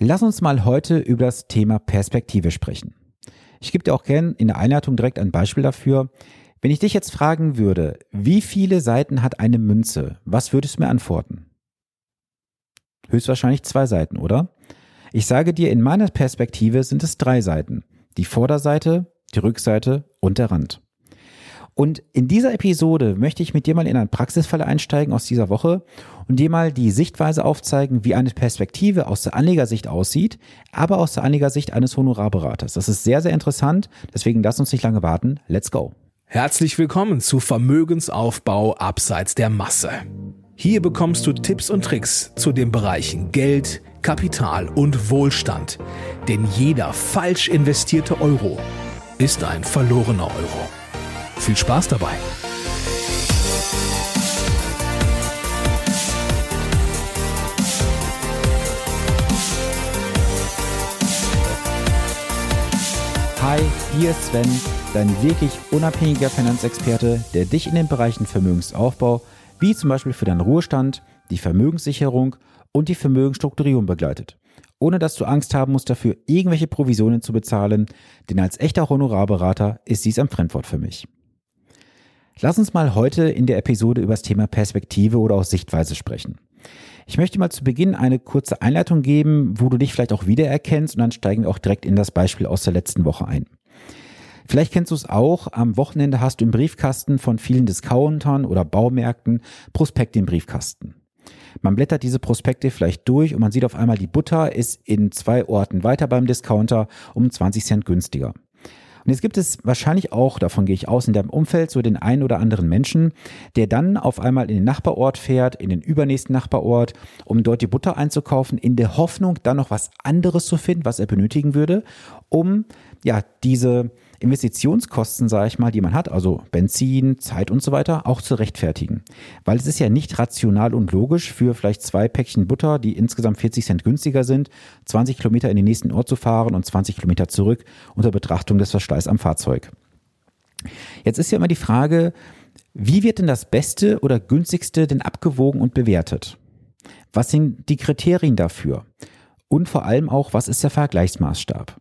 Lass uns mal heute über das Thema Perspektive sprechen. Ich gebe dir auch gern in der Einleitung direkt ein Beispiel dafür. Wenn ich dich jetzt fragen würde, wie viele Seiten hat eine Münze, was würdest du mir antworten? Höchstwahrscheinlich zwei Seiten, oder? Ich sage dir, in meiner Perspektive sind es drei Seiten. Die Vorderseite, die Rückseite und der Rand. Und in dieser Episode möchte ich mit dir mal in einen Praxisfall einsteigen aus dieser Woche und dir mal die Sichtweise aufzeigen, wie eine Perspektive aus der Anlegersicht aussieht, aber aus der Anlegersicht eines Honorarberaters. Das ist sehr, sehr interessant. Deswegen lass uns nicht lange warten. Let's go. Herzlich willkommen zu Vermögensaufbau abseits der Masse. Hier bekommst du Tipps und Tricks zu den Bereichen Geld, Kapital und Wohlstand. Denn jeder falsch investierte Euro ist ein verlorener Euro. Viel Spaß dabei! Hi, hier ist Sven, dein wirklich unabhängiger Finanzexperte, der dich in den Bereichen Vermögensaufbau, wie zum Beispiel für deinen Ruhestand, die Vermögenssicherung und die Vermögensstrukturierung begleitet. Ohne dass du Angst haben musst, dafür irgendwelche Provisionen zu bezahlen, denn als echter Honorarberater ist dies ein Fremdwort für mich. Lass uns mal heute in der Episode über das Thema Perspektive oder auch Sichtweise sprechen. Ich möchte mal zu Beginn eine kurze Einleitung geben, wo du dich vielleicht auch wiedererkennst und dann steigen wir auch direkt in das Beispiel aus der letzten Woche ein. Vielleicht kennst du es auch, am Wochenende hast du im Briefkasten von vielen Discountern oder Baumärkten Prospekte im Briefkasten. Man blättert diese Prospekte vielleicht durch und man sieht auf einmal, die Butter ist in zwei Orten weiter beim Discounter um 20 Cent günstiger. Und jetzt gibt es wahrscheinlich auch, davon gehe ich aus, in deinem Umfeld so den einen oder anderen Menschen, der dann auf einmal in den Nachbarort fährt, in den übernächsten Nachbarort, um dort die Butter einzukaufen, in der Hoffnung, dann noch was anderes zu finden, was er benötigen würde, um ja diese Investitionskosten, sage ich mal, die man hat, also Benzin, Zeit und so weiter, auch zu rechtfertigen. Weil es ist ja nicht rational und logisch für vielleicht zwei Päckchen Butter, die insgesamt 40 Cent günstiger sind, 20 Kilometer in den nächsten Ort zu fahren und 20 Kilometer zurück unter Betrachtung des Verschleiß am Fahrzeug. Jetzt ist ja immer die Frage, wie wird denn das Beste oder günstigste denn abgewogen und bewertet? Was sind die Kriterien dafür? Und vor allem auch, was ist der Vergleichsmaßstab?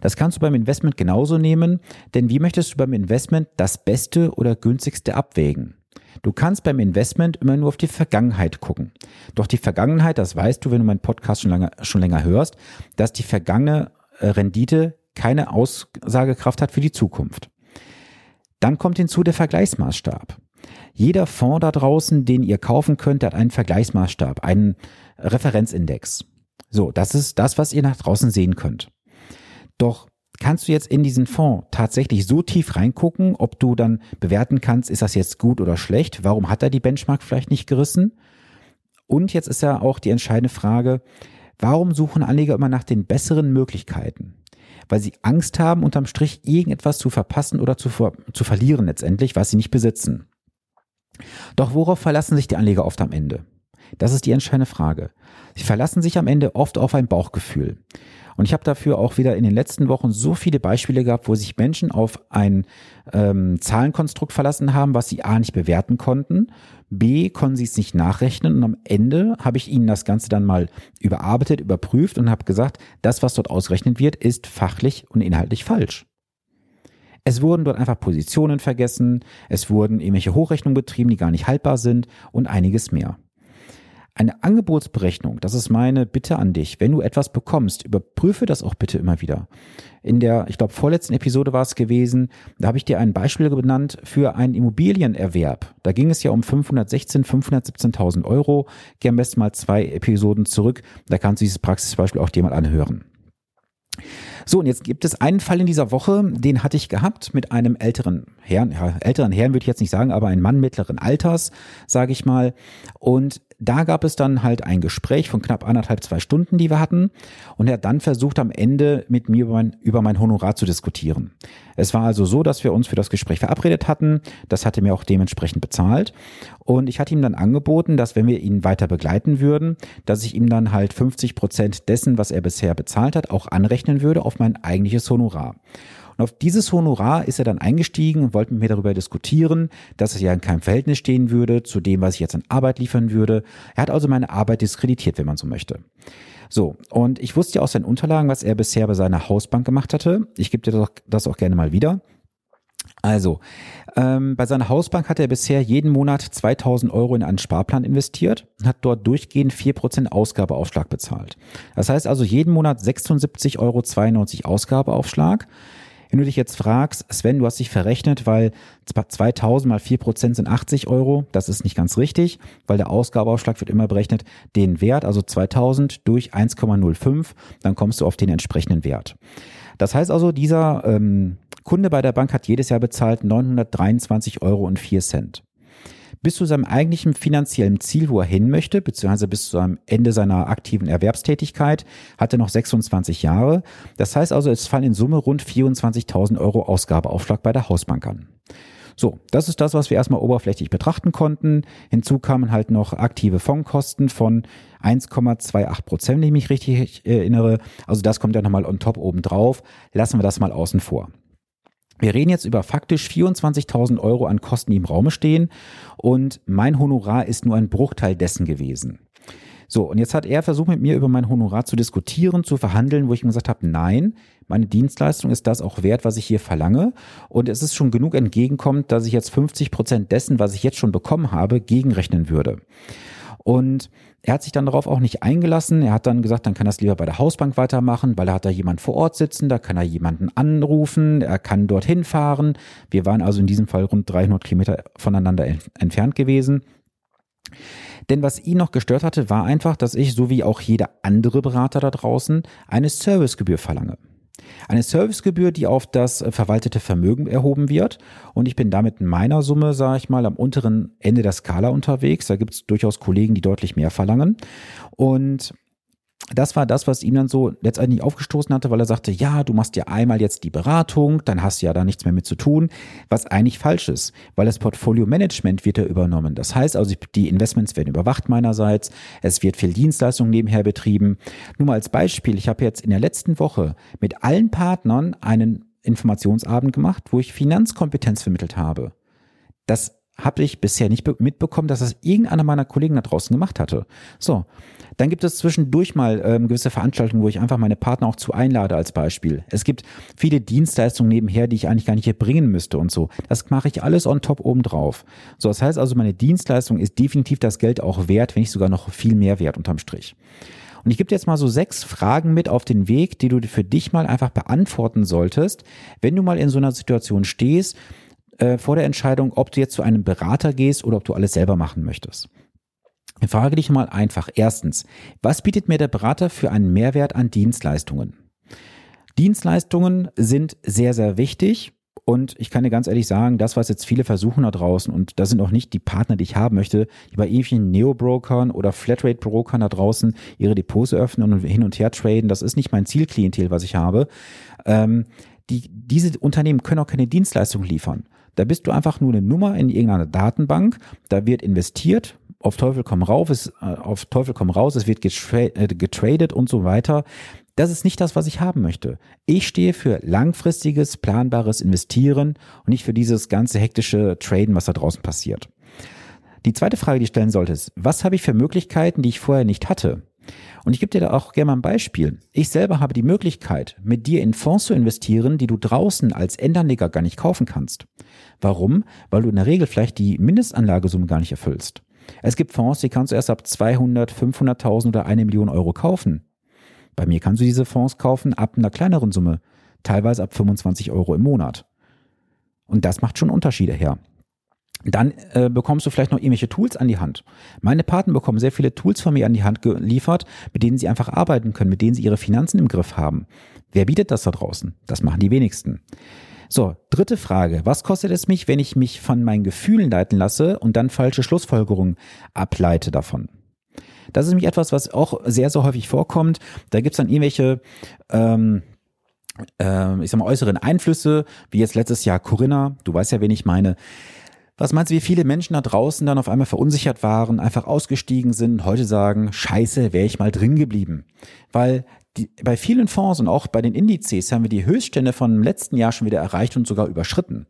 Das kannst du beim Investment genauso nehmen, denn wie möchtest du beim Investment das Beste oder günstigste abwägen? Du kannst beim Investment immer nur auf die Vergangenheit gucken. Doch die Vergangenheit, das weißt du, wenn du meinen Podcast schon, lange, schon länger hörst, dass die vergangene äh, Rendite keine Aussagekraft hat für die Zukunft. Dann kommt hinzu der Vergleichsmaßstab. Jeder Fonds da draußen, den ihr kaufen könnt, hat einen Vergleichsmaßstab, einen Referenzindex. So, das ist das, was ihr nach draußen sehen könnt. Doch kannst du jetzt in diesen Fonds tatsächlich so tief reingucken, ob du dann bewerten kannst, ist das jetzt gut oder schlecht? Warum hat er die Benchmark vielleicht nicht gerissen? Und jetzt ist ja auch die entscheidende Frage, warum suchen Anleger immer nach den besseren Möglichkeiten? Weil sie Angst haben, unterm Strich irgendetwas zu verpassen oder zu, zu verlieren letztendlich, was sie nicht besitzen. Doch worauf verlassen sich die Anleger oft am Ende? Das ist die entscheidende Frage. Sie verlassen sich am Ende oft auf ein Bauchgefühl. Und ich habe dafür auch wieder in den letzten Wochen so viele Beispiele gehabt, wo sich Menschen auf ein ähm, Zahlenkonstrukt verlassen haben, was sie A nicht bewerten konnten, B konnten sie es nicht nachrechnen und am Ende habe ich ihnen das Ganze dann mal überarbeitet, überprüft und habe gesagt, das, was dort ausgerechnet wird, ist fachlich und inhaltlich falsch. Es wurden dort einfach Positionen vergessen, es wurden irgendwelche Hochrechnungen betrieben, die gar nicht haltbar sind und einiges mehr. Eine Angebotsberechnung, das ist meine Bitte an dich. Wenn du etwas bekommst, überprüfe das auch bitte immer wieder. In der, ich glaube, vorletzten Episode war es gewesen, da habe ich dir ein Beispiel benannt für einen Immobilienerwerb. Da ging es ja um 516, 517.000 Euro. Geh am besten mal zwei Episoden zurück. Da kannst du dieses Praxisbeispiel auch dir mal anhören. So, und jetzt gibt es einen Fall in dieser Woche, den hatte ich gehabt mit einem älteren Herrn, ja, älteren Herrn würde ich jetzt nicht sagen, aber ein Mann mittleren Alters, sage ich mal. Und da gab es dann halt ein Gespräch von knapp anderthalb, zwei Stunden, die wir hatten. Und er hat dann versucht, am Ende mit mir über mein, über mein Honorar zu diskutieren. Es war also so, dass wir uns für das Gespräch verabredet hatten. Das hatte mir auch dementsprechend bezahlt. Und ich hatte ihm dann angeboten, dass wenn wir ihn weiter begleiten würden, dass ich ihm dann halt 50 Prozent dessen, was er bisher bezahlt hat, auch anrechnen würde auf mein eigentliches Honorar. Und auf dieses Honorar ist er dann eingestiegen und wollte mit mir darüber diskutieren, dass es ja in keinem Verhältnis stehen würde zu dem, was ich jetzt an Arbeit liefern würde. Er hat also meine Arbeit diskreditiert, wenn man so möchte. So, und ich wusste ja aus seinen Unterlagen, was er bisher bei seiner Hausbank gemacht hatte. Ich gebe dir das auch gerne mal wieder. Also, ähm, bei seiner Hausbank hat er bisher jeden Monat 2000 Euro in einen Sparplan investiert und hat dort durchgehend 4% Ausgabeaufschlag bezahlt. Das heißt also jeden Monat 76,92 Euro Ausgabeaufschlag. Wenn du dich jetzt fragst, Sven, du hast dich verrechnet, weil 2000 mal 4% sind 80 Euro. Das ist nicht ganz richtig, weil der Ausgabeaufschlag wird immer berechnet den Wert, also 2000 durch 1,05, dann kommst du auf den entsprechenden Wert. Das heißt also, dieser ähm, Kunde bei der Bank hat jedes Jahr bezahlt 923,04 Euro. Bis zu seinem eigentlichen finanziellen Ziel, wo er hin möchte, beziehungsweise bis zu einem Ende seiner aktiven Erwerbstätigkeit, hat er noch 26 Jahre. Das heißt also, es fallen in Summe rund 24.000 Euro Ausgabeaufschlag bei der Hausbank an. So, das ist das, was wir erstmal oberflächlich betrachten konnten. Hinzu kamen halt noch aktive Fondkosten von 1,28 Prozent, wenn ich mich richtig erinnere. Also das kommt ja nochmal on top oben drauf. Lassen wir das mal außen vor. Wir reden jetzt über faktisch 24.000 Euro an Kosten, die im Raume stehen und mein Honorar ist nur ein Bruchteil dessen gewesen. So, und jetzt hat er versucht mit mir über mein Honorar zu diskutieren, zu verhandeln, wo ich ihm gesagt habe, nein, meine Dienstleistung ist das auch wert, was ich hier verlange. Und es ist schon genug entgegenkommt, dass ich jetzt 50 Prozent dessen, was ich jetzt schon bekommen habe, gegenrechnen würde. Und er hat sich dann darauf auch nicht eingelassen. Er hat dann gesagt, dann kann es lieber bei der Hausbank weitermachen, weil er hat da jemand vor Ort sitzen, da kann er jemanden anrufen, er kann dorthin fahren. Wir waren also in diesem Fall rund 300 Kilometer voneinander entfernt gewesen. Denn was ihn noch gestört hatte, war einfach, dass ich, so wie auch jeder andere Berater da draußen, eine Servicegebühr verlange. Eine Servicegebühr, die auf das äh, verwaltete Vermögen erhoben wird. Und ich bin damit in meiner Summe, sage ich mal, am unteren Ende der Skala unterwegs. Da gibt es durchaus Kollegen, die deutlich mehr verlangen. Und das war das, was ihm dann so letztendlich aufgestoßen hatte, weil er sagte, ja, du machst ja einmal jetzt die Beratung, dann hast du ja da nichts mehr mit zu tun, was eigentlich falsch ist, weil das Portfolio-Management wird ja übernommen. Das heißt also, die Investments werden überwacht meinerseits, es wird viel Dienstleistung nebenher betrieben. Nur mal als Beispiel, ich habe jetzt in der letzten Woche mit allen Partnern einen Informationsabend gemacht, wo ich Finanzkompetenz vermittelt habe. Das habe ich bisher nicht mitbekommen, dass das irgendeiner meiner Kollegen da draußen gemacht hatte. So, dann gibt es zwischendurch mal ähm, gewisse Veranstaltungen, wo ich einfach meine Partner auch zu einlade als Beispiel. Es gibt viele Dienstleistungen nebenher, die ich eigentlich gar nicht hier bringen müsste und so. Das mache ich alles on top oben drauf. So, das heißt also, meine Dienstleistung ist definitiv das Geld auch wert, wenn nicht sogar noch viel mehr wert unterm Strich. Und ich gebe dir jetzt mal so sechs Fragen mit auf den Weg, die du für dich mal einfach beantworten solltest, wenn du mal in so einer Situation stehst, äh, vor der Entscheidung, ob du jetzt zu einem Berater gehst oder ob du alles selber machen möchtest. Ich frage dich mal einfach. Erstens, was bietet mir der Berater für einen Mehrwert an Dienstleistungen? Dienstleistungen sind sehr, sehr wichtig. Und ich kann dir ganz ehrlich sagen, das, was jetzt viele versuchen da draußen, und das sind auch nicht die Partner, die ich haben möchte, die bei ewigen Neo-Brokern oder Flatrate-Brokern da draußen ihre Depots öffnen und hin und her traden, das ist nicht mein Zielklientel, was ich habe. Ähm, die, diese Unternehmen können auch keine Dienstleistung liefern. Da bist du einfach nur eine Nummer in irgendeiner Datenbank, da wird investiert, auf Teufel komm rauf, es, äh, auf Teufel komm raus, es wird getra äh, getradet und so weiter. Das ist nicht das, was ich haben möchte. Ich stehe für langfristiges, planbares Investieren und nicht für dieses ganze hektische Traden, was da draußen passiert. Die zweite Frage, die ich stellen sollte, ist, was habe ich für Möglichkeiten, die ich vorher nicht hatte? Und ich gebe dir da auch gerne mal ein Beispiel. Ich selber habe die Möglichkeit, mit dir in Fonds zu investieren, die du draußen als Endanleger gar nicht kaufen kannst. Warum? Weil du in der Regel vielleicht die Mindestanlagesumme gar nicht erfüllst. Es gibt Fonds, die kannst du erst ab 200, 500.000 oder eine Million Euro kaufen. Bei mir kannst du diese Fonds kaufen ab einer kleineren Summe, teilweise ab 25 Euro im Monat. Und das macht schon Unterschiede her. Dann äh, bekommst du vielleicht noch irgendwelche Tools an die Hand. Meine Paten bekommen sehr viele Tools von mir an die Hand geliefert, mit denen sie einfach arbeiten können, mit denen sie ihre Finanzen im Griff haben. Wer bietet das da draußen? Das machen die wenigsten. So, dritte Frage. Was kostet es mich, wenn ich mich von meinen Gefühlen leiten lasse und dann falsche Schlussfolgerungen ableite davon? Das ist nämlich etwas, was auch sehr, sehr häufig vorkommt. Da gibt's dann irgendwelche ähm, äh, ich sag mal, äußeren Einflüsse, wie jetzt letztes Jahr Corinna, du weißt ja, wen ich meine, Was meinst du, wie viele Menschen da draußen dann auf einmal verunsichert waren, einfach ausgestiegen sind, heute sagen, scheiße, wäre ich mal drin geblieben? Weil die, bei vielen Fonds und auch bei den Indizes haben wir die Höchststände vom letzten Jahr schon wieder erreicht und sogar überschritten.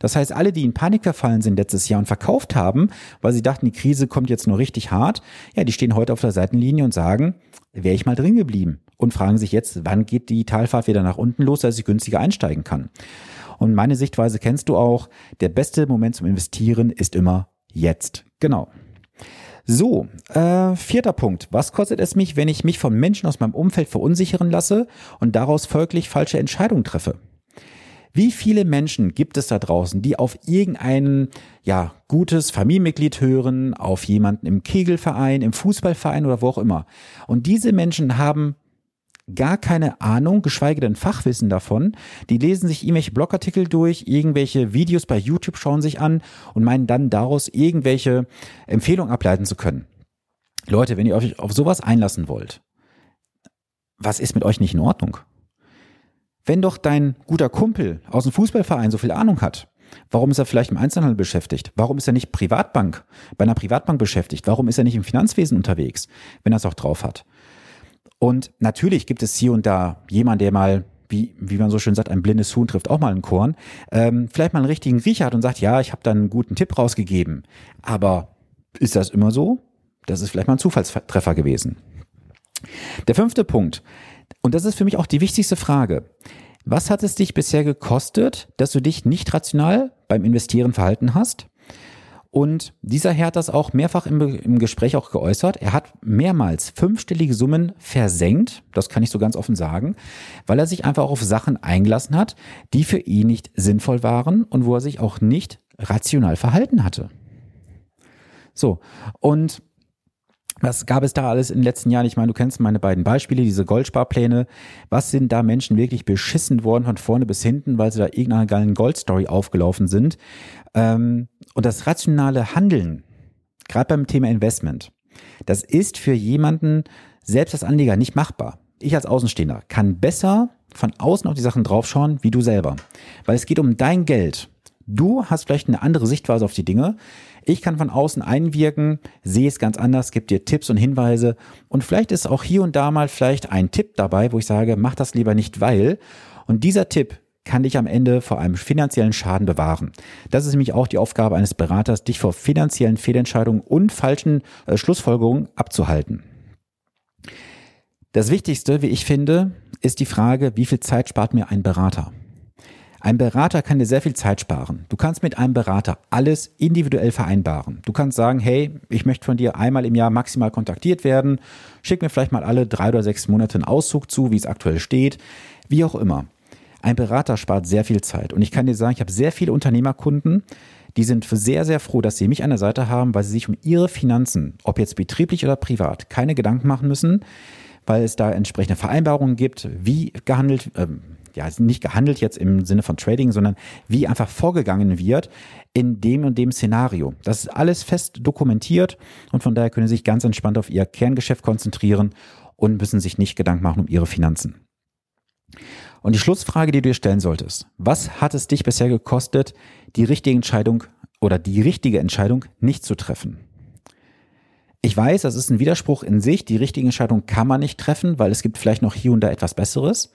Das heißt, alle, die in Panik verfallen sind letztes Jahr und verkauft haben, weil sie dachten, die Krise kommt jetzt nur richtig hart, ja, die stehen heute auf der Seitenlinie und sagen, wäre ich mal drin geblieben und fragen sich jetzt, wann geht die Talfahrt wieder nach unten los, dass ich günstiger einsteigen kann. Und meine Sichtweise kennst du auch. Der beste Moment zum Investieren ist immer jetzt. Genau. So, äh, vierter Punkt. Was kostet es mich, wenn ich mich von Menschen aus meinem Umfeld verunsichern lasse und daraus folglich falsche Entscheidungen treffe? Wie viele Menschen gibt es da draußen, die auf irgendein ja gutes Familienmitglied hören, auf jemanden im Kegelverein, im Fußballverein oder wo auch immer? Und diese Menschen haben gar keine Ahnung, geschweige denn Fachwissen davon. Die lesen sich irgendwelche Blogartikel durch, irgendwelche Videos bei YouTube schauen sich an und meinen dann daraus irgendwelche Empfehlungen ableiten zu können. Leute, wenn ihr euch auf sowas einlassen wollt, was ist mit euch nicht in Ordnung? Wenn doch dein guter Kumpel aus dem Fußballverein so viel Ahnung hat, Warum ist er vielleicht im Einzelhandel beschäftigt? Warum ist er nicht Privatbank, bei einer Privatbank beschäftigt? Warum ist er nicht im Finanzwesen unterwegs, wenn er es auch drauf hat? Und natürlich gibt es hier und da jemand, der mal wie, wie man so schön sagt, ein blindes Huhn trifft auch mal einen Korn, ähm, vielleicht mal einen richtigen Riecher hat und sagt, ja, ich habe da einen guten Tipp rausgegeben. Aber ist das immer so? Das ist vielleicht mal ein Zufallstreffer gewesen. Der fünfte Punkt, und das ist für mich auch die wichtigste Frage. Was hat es dich bisher gekostet, dass du dich nicht rational beim Investieren verhalten hast? Und dieser Herr hat das auch mehrfach im, im, Gespräch auch geäußert. Er hat mehrmals fünfstellige Summen versenkt, das kann ich so ganz offen sagen, weil er sich einfach auch auf Sachen eingelassen hat, die für ihn nicht sinnvoll waren und wo er sich auch nicht rational verhalten hatte. So, und was gab es da alles in den letzten Jahren? Ich meine, du kennst meine beiden Beispiele, diese Goldsparpläne. Was sind da Menschen wirklich beschissen worden von vorne bis hinten, weil sie da irgendeiner geilen Goldstory aufgelaufen sind? Ähm, und das rationale Handeln, gerade beim Thema Investment, das ist für jemanden selbst als Anleger nicht machbar. Ich als Außenstehender kann besser von außen auf die Sachen draufschauen, wie du selber. Weil es geht um dein Geld. Du hast vielleicht eine andere Sichtweise auf die Dinge. Ich kann von außen einwirken, sehe es ganz anders, gebe dir Tipps und Hinweise und vielleicht ist auch hier und da mal vielleicht ein Tipp dabei, wo ich sage, mach das lieber nicht, weil. Und dieser Tipp kann dich am Ende vor einem finanziellen Schaden bewahren. Das ist nämlich auch die Aufgabe eines Beraters, dich vor finanziellen Fehlentscheidungen und falschen äh, Schlussfolgerungen abzuhalten. Das Wichtigste, wie ich finde, ist die Frage, wie viel Zeit spart mir ein Berater? Ein Berater kann dir sehr viel Zeit sparen. Du kannst mit einem Berater alles individuell vereinbaren. Du kannst sagen, hey, ich möchte von dir einmal im Jahr maximal kontaktiert werden. Schick mir vielleicht mal alle drei oder sechs Monate einen Auszug zu, wie es aktuell steht. Wie auch immer. Ein Berater spart sehr viel Zeit. Und ich kann dir sagen, ich habe sehr viele Unternehmerkunden, die sind sehr, sehr froh, dass sie mich an der Seite haben, weil sie sich um ihre Finanzen, ob jetzt betrieblich oder privat, keine Gedanken machen müssen, weil es da entsprechende Vereinbarungen gibt, wie gehandelt, ähm, ja, nicht gehandelt jetzt im Sinne von Trading, sondern wie einfach vorgegangen wird in dem und dem Szenario. Das ist alles fest dokumentiert und von daher können Sie sich ganz entspannt auf Ihr Kerngeschäft konzentrieren und müssen sich nicht Gedanken machen um Ihre Finanzen. Und die Schlussfrage, die du dir stellen solltest, was hat es dich bisher gekostet, die richtige Entscheidung oder die richtige Entscheidung nicht zu treffen? Ich weiß, das ist ein Widerspruch in sich. Die richtige Entscheidung kann man nicht treffen, weil es gibt vielleicht noch hier und da etwas Besseres.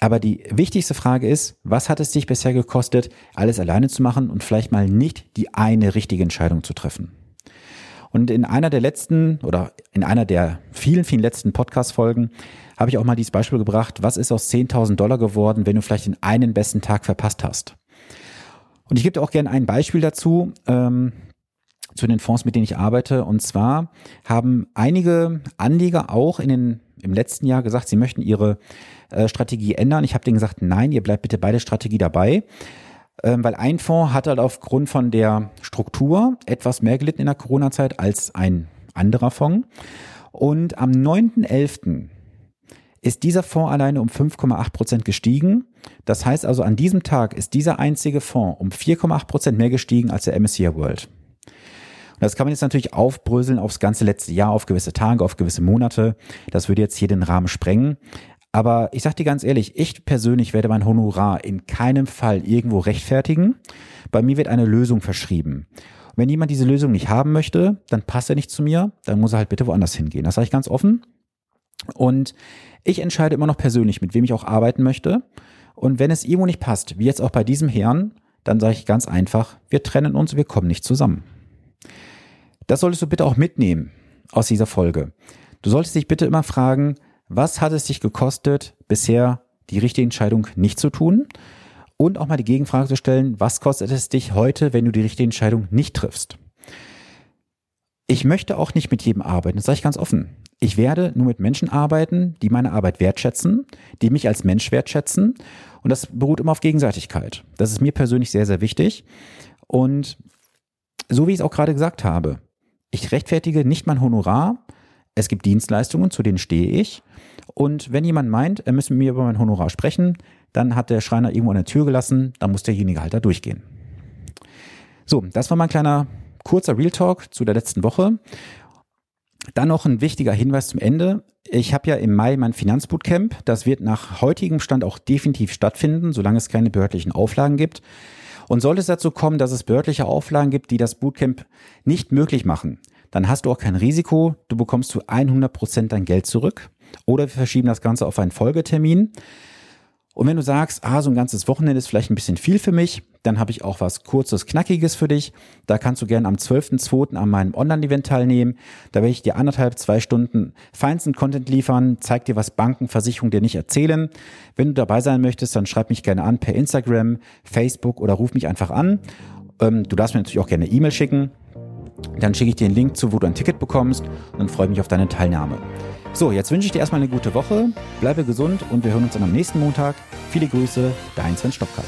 Aber die wichtigste Frage ist, was hat es dich bisher gekostet, alles alleine zu machen und vielleicht mal nicht die eine richtige Entscheidung zu treffen? Und in einer der letzten oder in einer der vielen, vielen letzten Podcast-Folgen habe ich auch mal dieses Beispiel gebracht, was ist aus 10.000 Dollar geworden, wenn du vielleicht den einen besten Tag verpasst hast? Und ich gebe dir auch gerne ein Beispiel dazu. Ähm, zu den Fonds, mit denen ich arbeite. Und zwar haben einige Anleger auch in den, im letzten Jahr gesagt, sie möchten ihre äh, Strategie ändern. Ich habe denen gesagt, nein, ihr bleibt bitte bei der Strategie dabei. Ähm, weil ein Fonds hat halt aufgrund von der Struktur etwas mehr gelitten in der Corona-Zeit als ein anderer Fonds. Und am 9.11. ist dieser Fonds alleine um 5,8 Prozent gestiegen. Das heißt also, an diesem Tag ist dieser einzige Fonds um 4,8 Prozent mehr gestiegen als der MSCI World. Und das kann man jetzt natürlich aufbröseln aufs ganze letzte Jahr, auf gewisse Tage, auf gewisse Monate. Das würde jetzt hier den Rahmen sprengen. Aber ich sag dir ganz ehrlich, ich persönlich werde mein Honorar in keinem Fall irgendwo rechtfertigen. Bei mir wird eine Lösung verschrieben. Und wenn jemand diese Lösung nicht haben möchte, dann passt er nicht zu mir, dann muss er halt bitte woanders hingehen. Das sage ich ganz offen. Und ich entscheide immer noch persönlich, mit wem ich auch arbeiten möchte. Und wenn es irgendwo nicht passt, wie jetzt auch bei diesem Herrn, dann sage ich ganz einfach, wir trennen uns, wir kommen nicht zusammen. Das solltest du bitte auch mitnehmen aus dieser Folge. Du solltest dich bitte immer fragen, was hat es dich gekostet, bisher die richtige Entscheidung nicht zu tun? Und auch mal die Gegenfrage zu stellen, was kostet es dich heute, wenn du die richtige Entscheidung nicht triffst? Ich möchte auch nicht mit jedem arbeiten, das sage ich ganz offen. Ich werde nur mit Menschen arbeiten, die meine Arbeit wertschätzen, die mich als Mensch wertschätzen. Und das beruht immer auf Gegenseitigkeit. Das ist mir persönlich sehr, sehr wichtig. Und so wie ich es auch gerade gesagt habe, ich rechtfertige nicht mein Honorar. Es gibt Dienstleistungen, zu denen stehe ich. Und wenn jemand meint, er müsse mit mir über mein Honorar sprechen, dann hat der Schreiner irgendwo an der Tür gelassen, dann muss derjenige halt da durchgehen. So, das war mein kleiner kurzer Real Talk zu der letzten Woche. Dann noch ein wichtiger Hinweis zum Ende. Ich habe ja im Mai mein Finanzbootcamp. Das wird nach heutigem Stand auch definitiv stattfinden, solange es keine behördlichen Auflagen gibt. Und sollte es dazu kommen, dass es behördliche Auflagen gibt, die das Bootcamp nicht möglich machen, dann hast du auch kein Risiko. Du bekommst zu 100 Prozent dein Geld zurück. Oder wir verschieben das Ganze auf einen Folgetermin. Und wenn du sagst, ah, so ein ganzes Wochenende ist vielleicht ein bisschen viel für mich, dann habe ich auch was kurzes, knackiges für dich. Da kannst du gerne am 12.02. an meinem Online-Event teilnehmen. Da werde ich dir anderthalb, zwei Stunden feinsten Content liefern, zeig dir, was Banken, Versicherungen dir nicht erzählen. Wenn du dabei sein möchtest, dann schreib mich gerne an per Instagram, Facebook oder ruf mich einfach an. Ähm, du darfst mir natürlich auch gerne E-Mail schicken. Dann schicke ich dir einen Link zu, wo du ein Ticket bekommst und freue ich mich auf deine Teilnahme. So, jetzt wünsche ich dir erstmal eine gute Woche, bleibe gesund und wir hören uns dann am nächsten Montag. Viele Grüße, dein Sven Stoppkart.